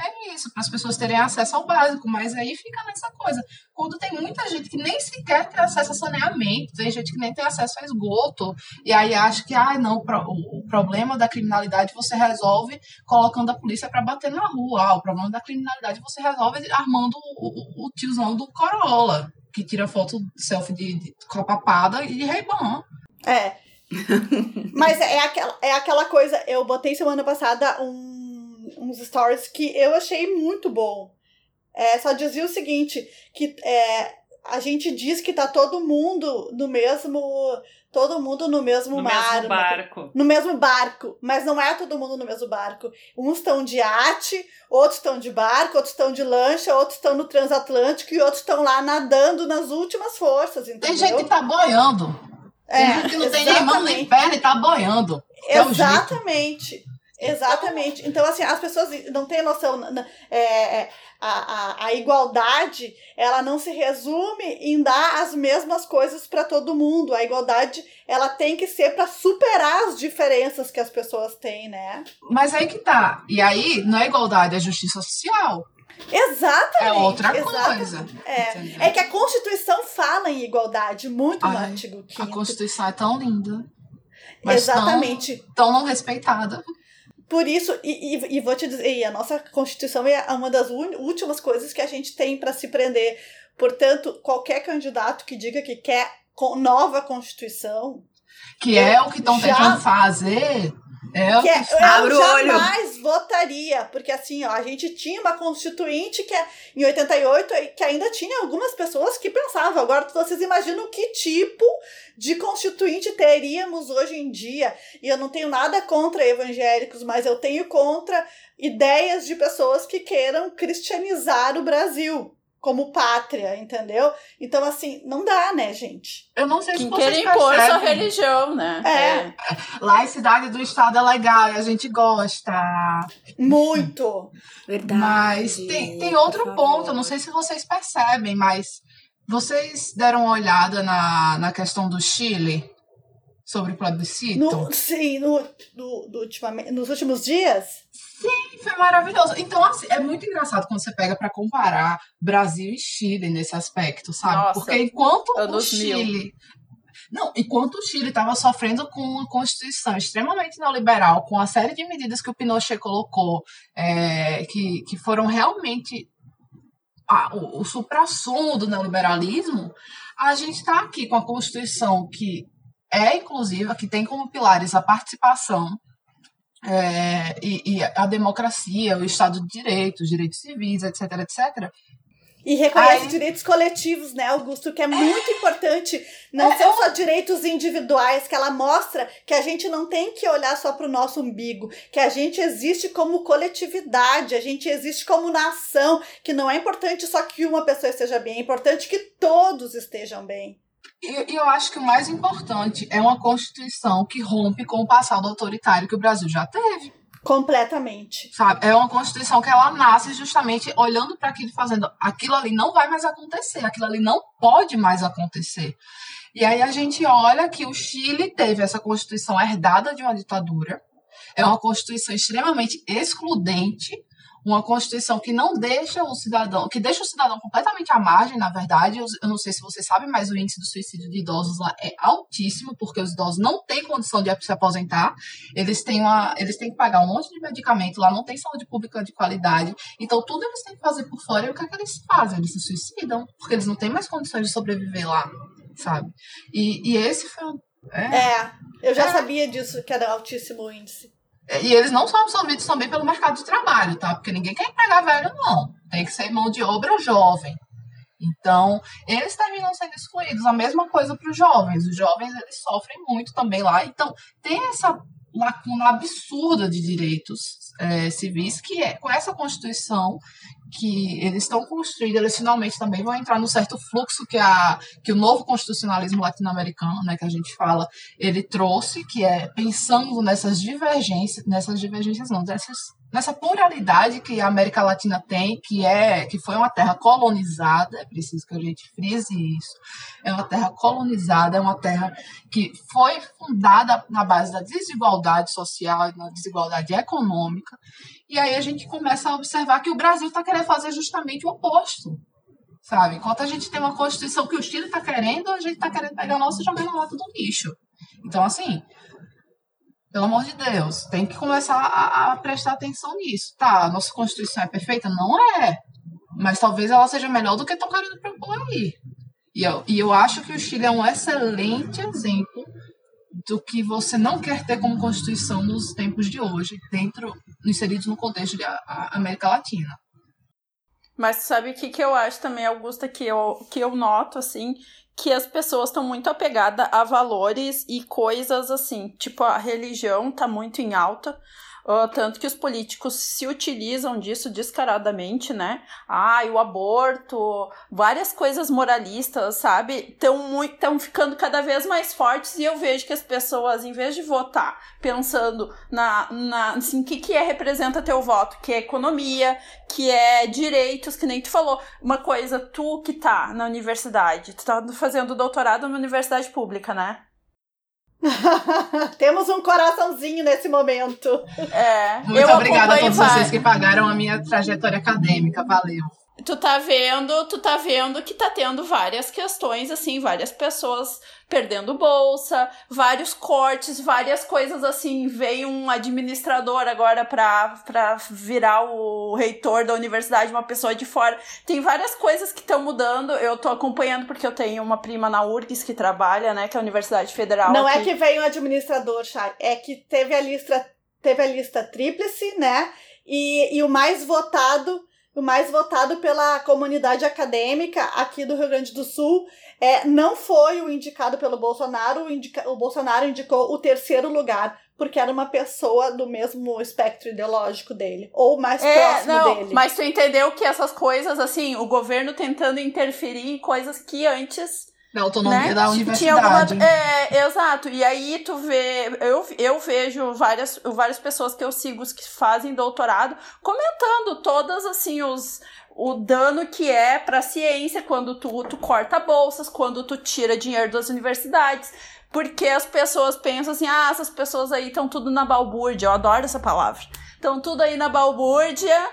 É isso, para as pessoas terem acesso ao básico, mas aí fica nessa coisa. Quando tem muita gente que nem sequer tem acesso a saneamento, tem gente que nem tem acesso a esgoto, e aí acha que, ah, não, o, problema da criminalidade você resolve colocando a polícia para bater na rua. Ah, o problema da criminalidade você resolve armando o, o, o tiozão do Corolla, que tira foto selfie de, de copapada e de Ray-Ban. É. Mas é aquela, é aquela coisa, eu botei semana passada um uns stories que eu achei muito bom. É, só dizia o seguinte, que é, a gente diz que tá todo mundo no mesmo todo mundo no mesmo no mar, mesmo barco. No mesmo barco, mas não é todo mundo no mesmo barco. Uns estão de arte, outros estão de barco, outros estão de lancha, outros estão no transatlântico e outros estão lá nadando nas últimas forças, entendeu? Tem gente que tá boiando. É, tem gente que não exatamente. tem nem mão nem perna e tá boiando. Exatamente. Exatamente. Então, assim, as pessoas não têm noção. É, é, a, a, a igualdade, ela não se resume em dar as mesmas coisas para todo mundo. A igualdade, ela tem que ser para superar as diferenças que as pessoas têm, né? Mas aí que tá. E aí, não é igualdade, é justiça social. Exatamente. É outra exatamente. coisa. É. é que a Constituição fala em igualdade muito Ai, no artigo 5 A Constituição é tão linda. Mas Exatamente. Tão, tão não respeitada. Por isso, e, e, e, vou te dizer, e a nossa Constituição é uma das últimas coisas que a gente tem para se prender. Portanto, qualquer candidato que diga que quer nova Constituição. Que é o que estão tentando fazer é, que é, eu jamais olho. votaria, porque assim, ó, a gente tinha uma constituinte que é, em 88 que ainda tinha algumas pessoas que pensavam. Agora vocês imaginam que tipo de constituinte teríamos hoje em dia? E eu não tenho nada contra evangélicos, mas eu tenho contra ideias de pessoas que queiram cristianizar o Brasil como pátria, entendeu? Então, assim, não dá, né, gente? Eu não sei se Quem vocês quer impor sua religião, né? É. é. Laicidade do Estado é legal e a gente gosta. Muito. Verdade. Mas tem, tem outro ponto, não sei se vocês percebem, mas vocês deram uma olhada na, na questão do Chile? Sobre o plebiscito? No, sim, no, no, no ultimamente, nos últimos dias? Sim, foi maravilhoso. Então, assim, é muito engraçado quando você pega para comparar Brasil e Chile nesse aspecto, sabe? Nossa, Porque enquanto o Chile. Mil. Não, enquanto o Chile estava sofrendo com uma constituição extremamente neoliberal, com a série de medidas que o Pinochet colocou, é, que, que foram realmente a, o, o supra-sumo do neoliberalismo, a gente está aqui com a Constituição que é inclusiva, que tem como pilares a participação é, e, e, a democracia, o Estado de Direito, os direitos civis, etc, etc. E reconhece Ai. direitos coletivos, né, Augusto? Que é muito é. importante. Não é. são só direitos individuais, que ela mostra que a gente não tem que olhar só para o nosso umbigo, que a gente existe como coletividade, a gente existe como nação, que não é importante só que uma pessoa esteja bem, é importante que todos estejam bem. E eu acho que o mais importante é uma Constituição que rompe com o passado autoritário que o Brasil já teve. Completamente. Sabe? É uma Constituição que ela nasce justamente olhando para aquilo fazendo aquilo ali não vai mais acontecer, aquilo ali não pode mais acontecer. E aí a gente olha que o Chile teve essa Constituição herdada de uma ditadura, é uma Constituição extremamente excludente, uma Constituição que não deixa o cidadão, que deixa o cidadão completamente à margem, na verdade. Eu, não sei se você sabe, mas o índice do suicídio de idosos lá é altíssimo, porque os idosos não têm condição de se aposentar. Eles têm, uma, eles têm que pagar um monte de medicamento lá, não tem saúde pública de qualidade. Então, tudo eles têm que fazer por fora. E o que é que eles fazem? Eles se suicidam, porque eles não têm mais condições de sobreviver lá, sabe? E, e esse foi um. É, é eu já é. sabia disso, que era altíssimo o índice. E eles não são absorvidos também pelo mercado de trabalho, tá? Porque ninguém quer empregar velho, não. Tem que ser mão de obra jovem. Então, eles terminam sendo excluídos. A mesma coisa para os jovens. Os jovens, eles sofrem muito também lá. Então, tem essa lacuna absurda de direitos é, civis que é com essa Constituição que eles estão construindo, eles finalmente também vão entrar no certo fluxo que, a, que o novo constitucionalismo latino-americano, né, que a gente fala, ele trouxe, que é pensando nessas divergências, nessas divergências não, nessas nessa pluralidade que a América Latina tem, que é que foi uma terra colonizada, é preciso que a gente frise isso. É uma terra colonizada, é uma terra que foi fundada na base da desigualdade social na desigualdade econômica. E aí a gente começa a observar que o Brasil está querendo fazer justamente o oposto. Sabe? Enquanto a gente tem uma Constituição que o Chile está querendo, a gente está querendo pegar a nossa e jogar na lata do lixo. Então, assim, pelo amor de Deus, tem que começar a, a, prestar atenção nisso. Tá, a nossa Constituição é perfeita? Não é. Mas talvez ela seja melhor do que estão querendo propor aí. E eu, e eu acho que o Chile é um excelente exemplo do que você não quer ter como Constituição nos tempos de hoje, dentro, inseridos no contexto da América Latina. Mas sabe o que, que eu acho também, Augusta, que eu, que eu noto, assim, que as pessoas estão muito apegadas a valores e coisas assim, tipo a religião tá muito em alta. Uh, tanto que os políticos se utilizam disso descaradamente, né? Ah, o aborto, várias coisas moralistas, sabe? Estão ficando cada vez mais fortes e eu vejo que as pessoas, em vez de votar pensando na, na assim, o que, que é representa teu voto, que é economia, que é direitos, que nem tu falou. Uma coisa, tu que tá na universidade, tu tá fazendo doutorado numa universidade pública, né? Temos um coraçãozinho nesse momento. É. Muito obrigada a todos vocês que pagaram a minha trajetória acadêmica. Valeu tu tá vendo, tu tá vendo que tá tendo várias questões, assim, várias pessoas perdendo bolsa, vários cortes, várias coisas assim. Veio um administrador agora pra, pra virar o reitor da universidade, uma pessoa de fora. Tem várias coisas que estão mudando. Eu tô acompanhando porque eu tenho uma prima na URGS que trabalha, né, que é a Universidade Federal. Não aqui. é que veio um administrador, Chay, é que teve a lista, teve a lista tríplice, né? E, e o mais votado o mais votado pela comunidade acadêmica aqui do Rio Grande do Sul, é, não foi o indicado pelo Bolsonaro, o, indica, o Bolsonaro indicou o terceiro lugar, porque era uma pessoa do mesmo espectro ideológico dele, ou mais é, próximo não, dele. Mas tu entendeu que essas coisas, assim, o governo tentando interferir em coisas que antes da autonomia né? da universidade. Alguma, é, exato. E aí tu vê, eu, eu vejo várias, várias pessoas que eu sigo que fazem doutorado comentando todas assim os o dano que é para a ciência quando tu, tu corta bolsas, quando tu tira dinheiro das universidades. Porque as pessoas pensam assim: ah, essas pessoas aí estão tudo na balbúrdia. Eu adoro essa palavra. Estão tudo aí na balbúrdia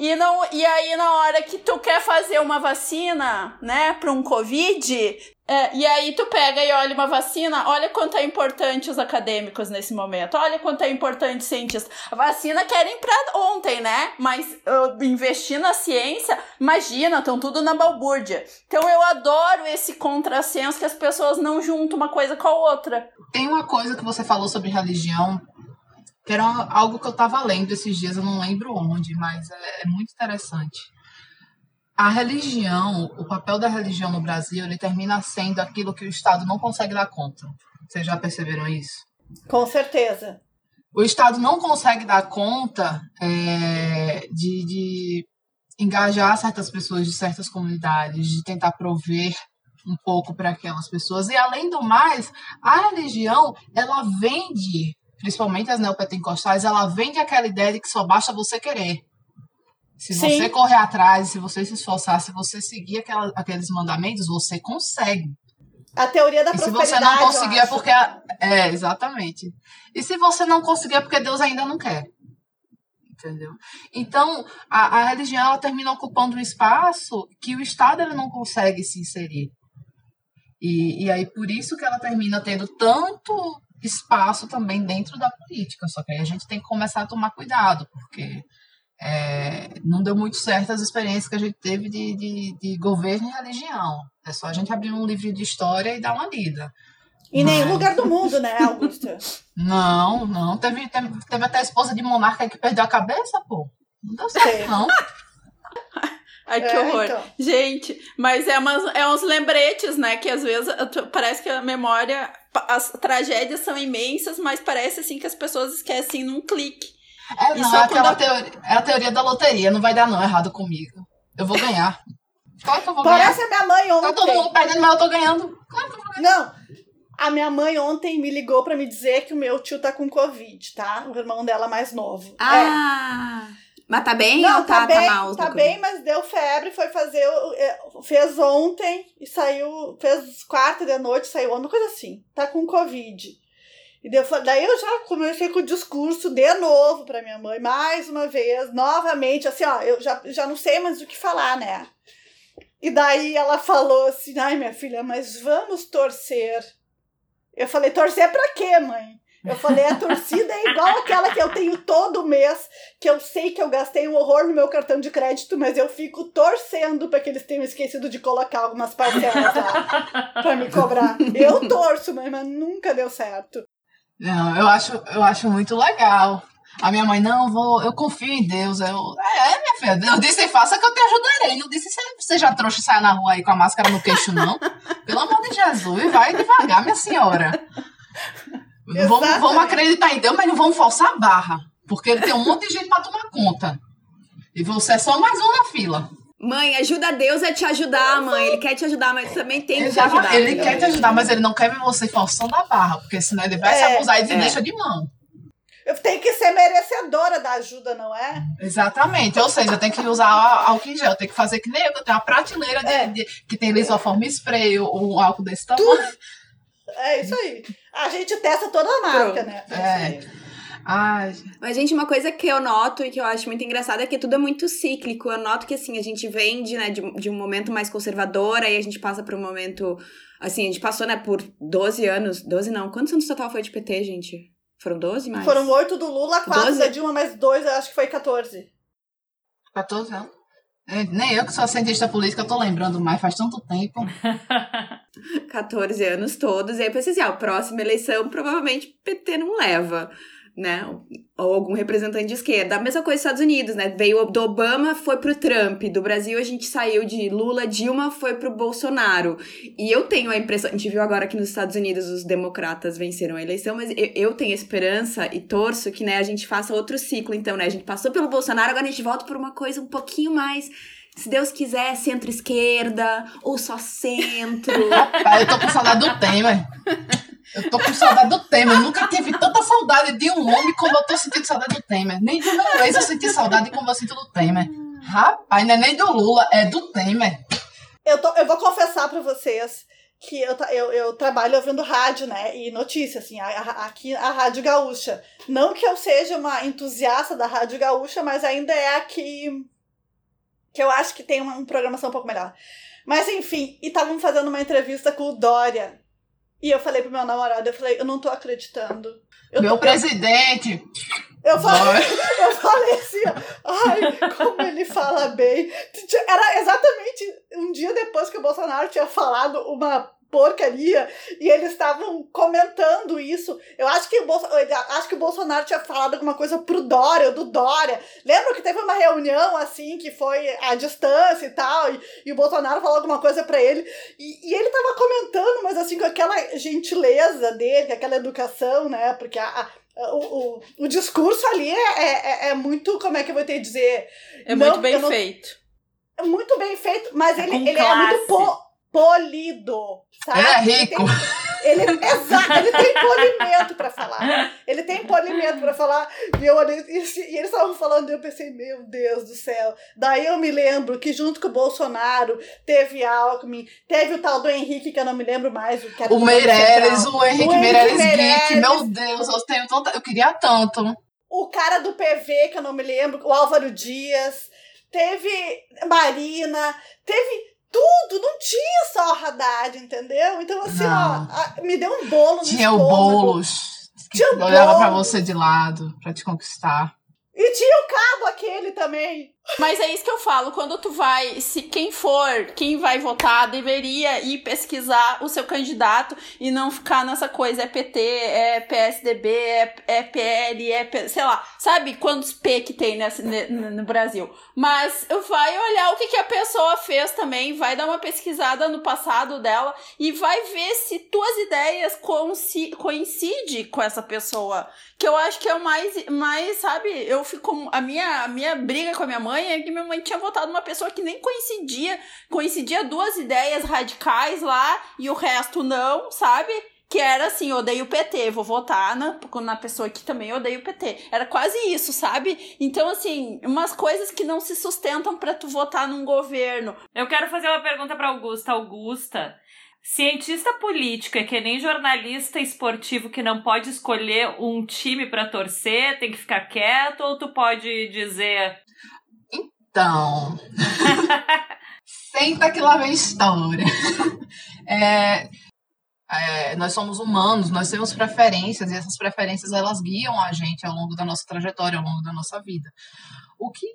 E, não, e aí, na hora que tu quer fazer uma vacina, né, para um Covid, é, e aí tu pega e olha uma vacina, olha quanto é importante os acadêmicos nesse momento, olha quanto é importante os cientistas. A vacina querem pra ontem, né? Mas uh, investir na ciência, imagina, estão tudo na balbúrdia. Então eu adoro esse contrassenso que as pessoas não juntam uma coisa com a outra. Tem uma coisa que você falou sobre religião, que era algo que eu estava lendo esses dias, eu não lembro onde, mas é, é muito interessante a religião, o papel da religião no Brasil, ele termina sendo aquilo que o Estado não consegue dar conta. Vocês já perceberam isso? Com certeza. O Estado não consegue dar conta é, de, de engajar certas pessoas de certas comunidades, de tentar prover um pouco para aquelas pessoas. E além do mais, a religião, ela vende, principalmente as neopentecostais, ela vende aquela ideia de que só basta você querer. Se Sim. você correr atrás, se você se esforçar, se você seguir aquela, aqueles mandamentos, você consegue. A teoria da e prosperidade. se você não conseguir é porque. É, exatamente. E se você não conseguir é porque Deus ainda não quer. Entendeu? Então, a, a religião ela termina ocupando um espaço que o Estado ele não consegue se inserir. E, e aí, por isso que ela termina tendo tanto espaço também dentro da política. Só que aí a gente tem que começar a tomar cuidado, porque é, não deu muito certo as experiências que a gente teve de, de, de, governo e religião. É só a gente abrir um livro de história e dar uma lida. Em Mas... nenhum lugar do mundo, né, Augusta? não, não. Teve, teve, teve, até a esposa de monarca que perdeu a cabeça, pô. Não deu certo, não. Ai, que é, horror. Então. Gente, mas é, umas, é uns lembretes, né? Que às vezes parece que a memória. As tragédias são imensas, mas parece assim que as pessoas esquecem num clique. É, não, é, aquela teoria, é a teoria da loteria. Não vai dar, não, errado comigo. Eu vou ganhar. Claro que eu vou Parece ganhar. a minha mãe ontem. Tá todo mundo perdendo, mas eu tô ganhando. Claro que eu vou ganhar. Não. A minha mãe ontem me ligou para me dizer que o meu tio tá com Covid, tá? O irmão dela mais novo. Ah! É. Mas tá bem Não, ou tá, tá, bem, tá mal? Tá bem, mas deu febre, foi fazer. É, fez ontem e saiu. Fez quarta de noite, saiu ontem, coisa assim. Tá com Covid. E daí eu já comecei com o discurso de novo para minha mãe, mais uma vez, novamente, assim, ó, eu já, já não sei mais o que falar, né? E daí ela falou assim: ai, minha filha, mas vamos torcer. Eu falei: torcer para quê, mãe? Eu falei: a torcida é igual aquela que eu tenho todo mês, que eu sei que eu gastei um horror no meu cartão de crédito, mas eu fico torcendo para que eles tenham esquecido de colocar algumas parcelas lá para me cobrar. Eu torço, mãe, mas nunca deu certo. Não, eu acho, eu acho muito legal. A minha mãe, não, vou, eu confio em Deus. Eu, é, minha filha, eu disse, faça que eu te ajudarei. Não disse, você já trouxe e sai na rua aí com a máscara no queixo, não. Pelo amor de Jesus, vai devagar, minha senhora. Vamos, vamos acreditar em Deus, mas não vamos forçar a barra. Porque ele tem um monte de gente para tomar conta. E você é só mais um na fila. Mãe, ajuda Deus a te ajudar, mãe. Ele quer te ajudar, mas também tem que te ajudar. Ele quer te ajudar, mas ele não quer ver você forçando a barra, porque senão ele vai é, se abusar e te é. deixa de mão. Eu tenho que ser merecedora da ajuda, não é? Exatamente. Ou seja, tem que usar álcool em gel, tem que fazer que nem eu, que eu tenho uma prateleira de, é. de, que tem lisoforme spray, ou um álcool desse tamanho. Tudo. É isso aí. A gente testa toda a marca, Pronto. né? É. Ai. Mas, gente, uma coisa que eu noto e que eu acho muito engraçada é que tudo é muito cíclico. Eu noto que, assim, a gente vende, né, de, de um momento mais conservador, aí a gente passa para um momento. Assim, a gente passou, né, por 12 anos. 12 não. Quantos anos total foi de PT, gente? Foram 12 mais? Foram 8 do Lula, 4 da Dilma, mais 2, eu acho que foi 14. 14 anos? É, nem eu que sou cientista política, eu tô lembrando mais, faz tanto tempo. 14 anos todos. E aí eu pensei assim, ah, a próxima eleição provavelmente PT não leva né? Ou algum representante de esquerda. A mesma coisa nos Estados Unidos, né? Veio do Obama, foi pro Trump. Do Brasil, a gente saiu de Lula, Dilma, foi pro Bolsonaro. E eu tenho a impressão. A gente viu agora que nos Estados Unidos os democratas venceram a eleição, mas eu, eu tenho esperança e torço que, né, a gente faça outro ciclo, então, né? A gente passou pelo Bolsonaro, agora a gente volta por uma coisa um pouquinho mais se Deus quiser, centro-esquerda ou só centro. Rapaz, eu tô saudade do Temer. Eu tô com saudade do Temer. Eu nunca tive tanta saudade de um homem como eu tô sentindo saudade do Temer. Nem de uma vez eu senti saudade como eu sinto do Temer. Rapaz, não é nem do Lula, é do Temer. Eu, tô, eu vou confessar pra vocês que eu, eu, eu trabalho ouvindo rádio, né? E notícia, assim, a, a, aqui a Rádio Gaúcha. Não que eu seja uma entusiasta da Rádio Gaúcha, mas ainda é a que que eu acho que tem uma, uma programação um pouco melhor. Mas enfim, e estavam fazendo uma entrevista com o Dória. E eu falei pro meu namorado, eu falei, eu não tô acreditando. Eu Meu tô- presidente! Eu falei, eu falei assim, ó, ai, como ele fala bem. Era exatamente um dia depois que o Bolsonaro tinha falado uma porcaria e eles estavam comentando isso. Eu acho que o Bolso, acho que o Bolsonaro tinha falado alguma coisa pro Dória, do Dória. Lembra que teve uma reunião assim que foi à distância e tal, e, e o Bolsonaro falou alguma coisa pra ele e, e ele tava comentando, mas assim com aquela gentileza dele, com aquela educação, né? Porque a, a- o, o, o discurso ali é, é, é muito, como é que eu vou te dizer? É Não, muito bem não- feito. É muito bem feito, mas É ele, ele é muito classe. Po- polido, sabe? Ele é rico. Ele, tem- ele, exato, ele tem polimento pra falar. Ele tem polimento pra falar. E, eu e, e eles estavam falando, e eu pensei, meu Deus do céu. Daí eu me lembro que junto com o Bolsonaro teve Alckmin, teve o tal do Henrique, que eu não me lembro mais. O, que era O Meirelles, o Henrique O Henrique Meirelles Geek, Meirelles. meu Deus, eu tenho tanta. Eu queria tanto. o cara do PV, que eu não me lembro, o Álvaro Dias, teve Marina, teve tudo, não tinha só o Haddad, entendeu? Então, assim, Não. ó, me deu um bolo no Tinha o estômago. Boulos, que Tinha o olhava pra Boulos. você de lado, pra te conquistar. E tinha o cabo aquele também. Mas é isso que eu falo, quando tu vai, se quem for, quem vai votar, deveria ir pesquisar o seu candidato e não ficar nessa coisa, é PT, é PSDB, é, é PL, é, P- sei lá, sabe quantos P que tem no Brasil. Mas vai olhar o que, que a pessoa fez também, vai dar uma pesquisada no passado dela e vai ver se tuas ideias coinci- coincidem com essa pessoa. Que eu acho que é o mais, mais sabe, eu fico, a minha, a minha briga com a minha mãe é que minha mãe tinha votado uma pessoa que nem coincidia, coincidia duas ideias radicais lá e o resto não, sabe? Que era assim, odeio o PT, vou votar na, na pessoa que também odeia o PT. Era quase isso, sabe? Então, assim, umas coisas que não se sustentam pra tu votar num governo. Eu quero fazer uma pergunta pra Augusta. Augusta, cientista político é que nem jornalista esportivo que não pode escolher um time pra torcer, tem que ficar quieto, ou tu pode dizer. Então. Senta que lá vem história. É, é, nós somos humanos, nós temos preferências, e essas preferências elas guiam a gente ao longo da nossa trajetória, ao longo da nossa vida. O que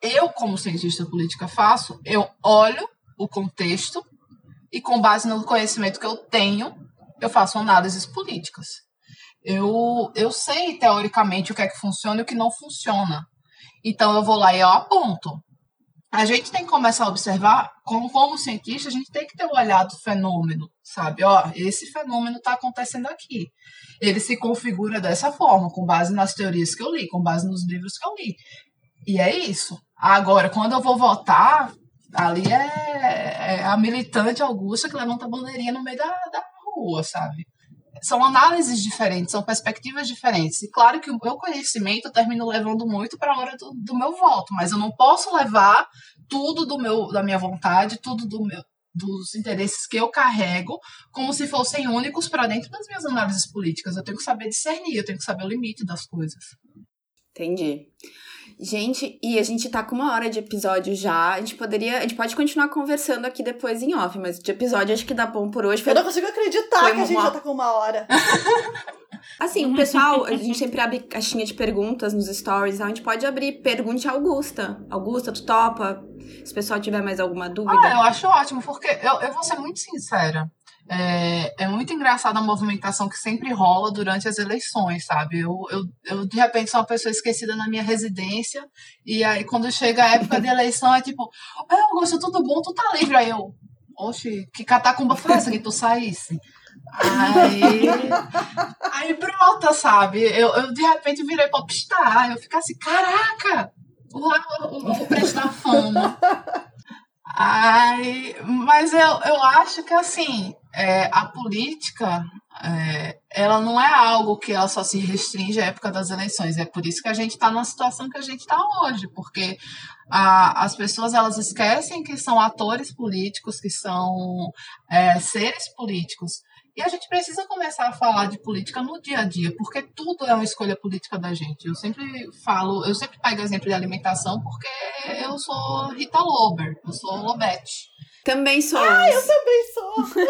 eu, como cientista política, faço, eu olho o contexto e, com base no conhecimento que eu tenho, eu faço análises políticas. Eu, eu sei, teoricamente, o que é que funciona e o que não funciona. Então eu vou lá e eu aponto. A gente tem que começar a observar, como, como cientista, a gente tem que ter o olhar do fenômeno, sabe? Ó, esse fenômeno está acontecendo aqui. Ele se configura dessa forma, com base nas teorias que eu li, com base nos livros que eu li. E é isso. Agora, quando eu vou votar, ali é, é a militante Augusta que levanta a bandeirinha no meio da, da rua, sabe? são análises diferentes, são perspectivas diferentes. E claro que o meu conhecimento eu termino levando muito para a hora do, do meu voto, mas eu não posso levar tudo do meu, da minha vontade, tudo do meu, dos interesses que eu carrego, como se fossem únicos para dentro das minhas análises políticas. Eu tenho que saber discernir, eu tenho que saber o limite das coisas. Entendi. Gente, e a gente tá com uma hora de episódio já. A gente poderia. A gente pode continuar conversando aqui depois em off, mas de episódio acho que dá bom por hoje. Foi Eu não consigo acreditar Foi que a gente uma- já tá com uma hora. Assim, o pessoal, a gente sempre abre caixinha de perguntas nos stories, então a gente pode abrir pergunte a Augusta. Augusta, tu topa? Se o pessoal tiver mais alguma dúvida. Ah, eu acho ótimo, porque eu, eu vou ser muito sincera. É, é muito engraçada a movimentação que sempre rola durante as eleições, sabe? Eu, eu, eu, de repente, sou uma pessoa esquecida na minha residência, e aí, quando chega a época de eleição, é tipo, é, Augusto, tudo bom? Tu tá livre? Aí eu, oxe, que catacumba foi essa que tu saísse? Aí, aí brota, sabe? Eu, eu de repente virei popstar, eu fico assim, caraca, o, o preço da fama. Ai, mas eu, eu acho que assim, é, a política é, ela não é algo que ela só se restringe à época das eleições. É por isso que a gente está na situação que a gente está hoje, porque a, as pessoas elas esquecem que são atores políticos, que são é, seres políticos. E a gente precisa começar a falar de política no dia a dia, porque tudo é uma escolha política da gente. Eu sempre falo, eu sempre pego exemplo de alimentação porque eu sou Rita Lober, eu sou Lobete. Também sou. Ah, eu também sou.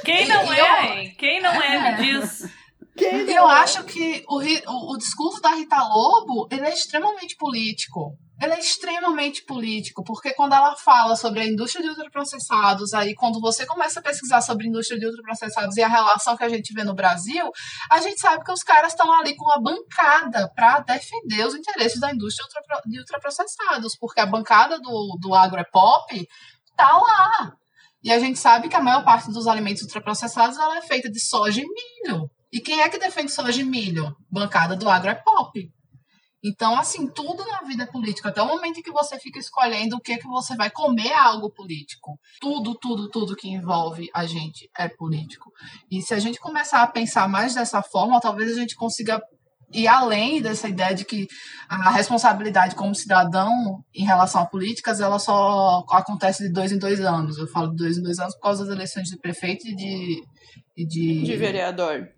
Quem não é, hein? Quem não é, me diz. Quem não eu é? acho que o, o, o discurso da Rita Lobo, ele é extremamente político. Ele é extremamente político, porque quando ela fala sobre a indústria de ultraprocessados, aí quando você começa a pesquisar sobre a indústria de ultraprocessados e a relação que a gente vê no Brasil, a gente sabe que os caras estão ali com uma bancada para defender os interesses da indústria de ultraprocessados, porque a bancada do, do agro é pop tá lá. E a gente sabe que a maior parte dos alimentos ultraprocessados ela é feita de soja e milho. E quem é que defende soja e milho? Bancada do agro é pop. Então, assim, tudo na vida é político. Até o momento em que você fica escolhendo o que, que você vai comer é algo político. Tudo, tudo, tudo que envolve a gente é político. E se a gente começar a pensar mais dessa forma, talvez a gente consiga ir além dessa ideia de que a responsabilidade como cidadão em relação a políticas, ela só acontece de dois em dois anos. Eu falo de dois em dois anos por causa das eleições de prefeito e de... e de, De vereador.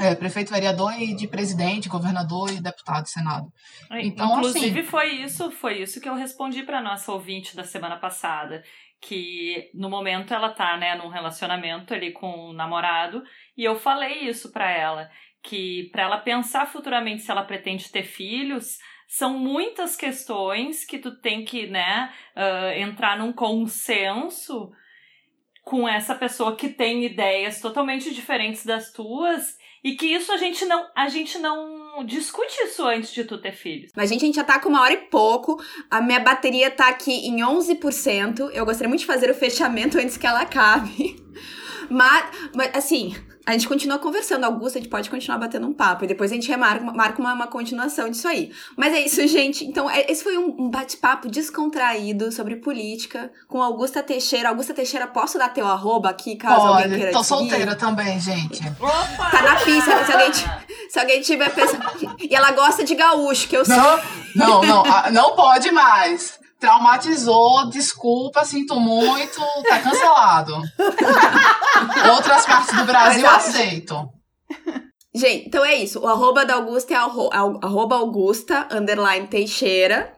é, prefeito, vereador e de presidente, governador e deputado, senado. Então, Inclusive, assim- foi isso, foi isso que eu respondi para nossa ouvinte da semana passada. Que no momento ela tá, né, num relacionamento ali com o namorado, e eu falei isso para ela. Que para ela pensar futuramente se ela pretende ter filhos, são muitas questões que tu tem que, né, ah, entrar num consenso com essa pessoa que tem ideias totalmente diferentes das tuas e que isso a gente não a gente não discute isso antes de tu ter filhos. Mas, gente, a gente já tá com uma hora e pouco. A minha bateria tá aqui em 11%. Eu gostaria muito de fazer o fechamento antes que ela acabe. Mas, mas, assim, a gente continua conversando. Augusta, a gente pode continuar batendo um papo. E depois a gente remarca marca uma, uma continuação disso aí. Mas é isso, gente. Então, é- esse foi um, um bate-papo descontraído sobre política com Augusta Teixeira. Augusta Teixeira, posso dar teu arroba aqui, caso alguém Pode, queira tô te seguir? solteira também, gente. Opa! Tá na pista, se alguém, se alguém tiver pensando. E ela gosta de gaúcho, que eu sei. Não, não, não, ah, não pode mais. Traumatizou, desculpa, sinto muito, tá cancelado. Outras partes do Brasil aceito. Gente, então é isso. O arroba da Augusta é arroba Augusta, underline Teixeira.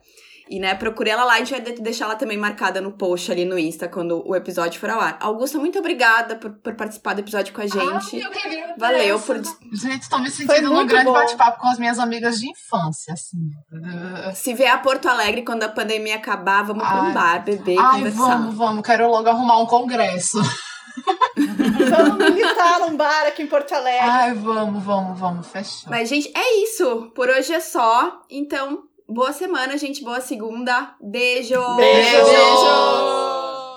E, né, procure ela lá. A gente vai de- deixar ela também marcada no post ali no Insta, quando o episódio for ao ar. Augusta, muito obrigada por, por participar do episódio com a gente. Ai, eu que agradeço. Valeu por- Gente, tô me Foi sentindo num grande bate-papo com as minhas amigas de infância, assim. Se vier a Porto Alegre quando a pandemia acabar, vamos pra um bar, beber Ai, conversar. vamos, vamos, quero logo arrumar um congresso. Vamos militar num bar aqui em Porto Alegre. Ai, vamos, vamos, vamos, fechou. Mas, gente, é isso. Por hoje é só. Então, boa semana, gente. Boa segunda. Beijo! Beijo! Beijo!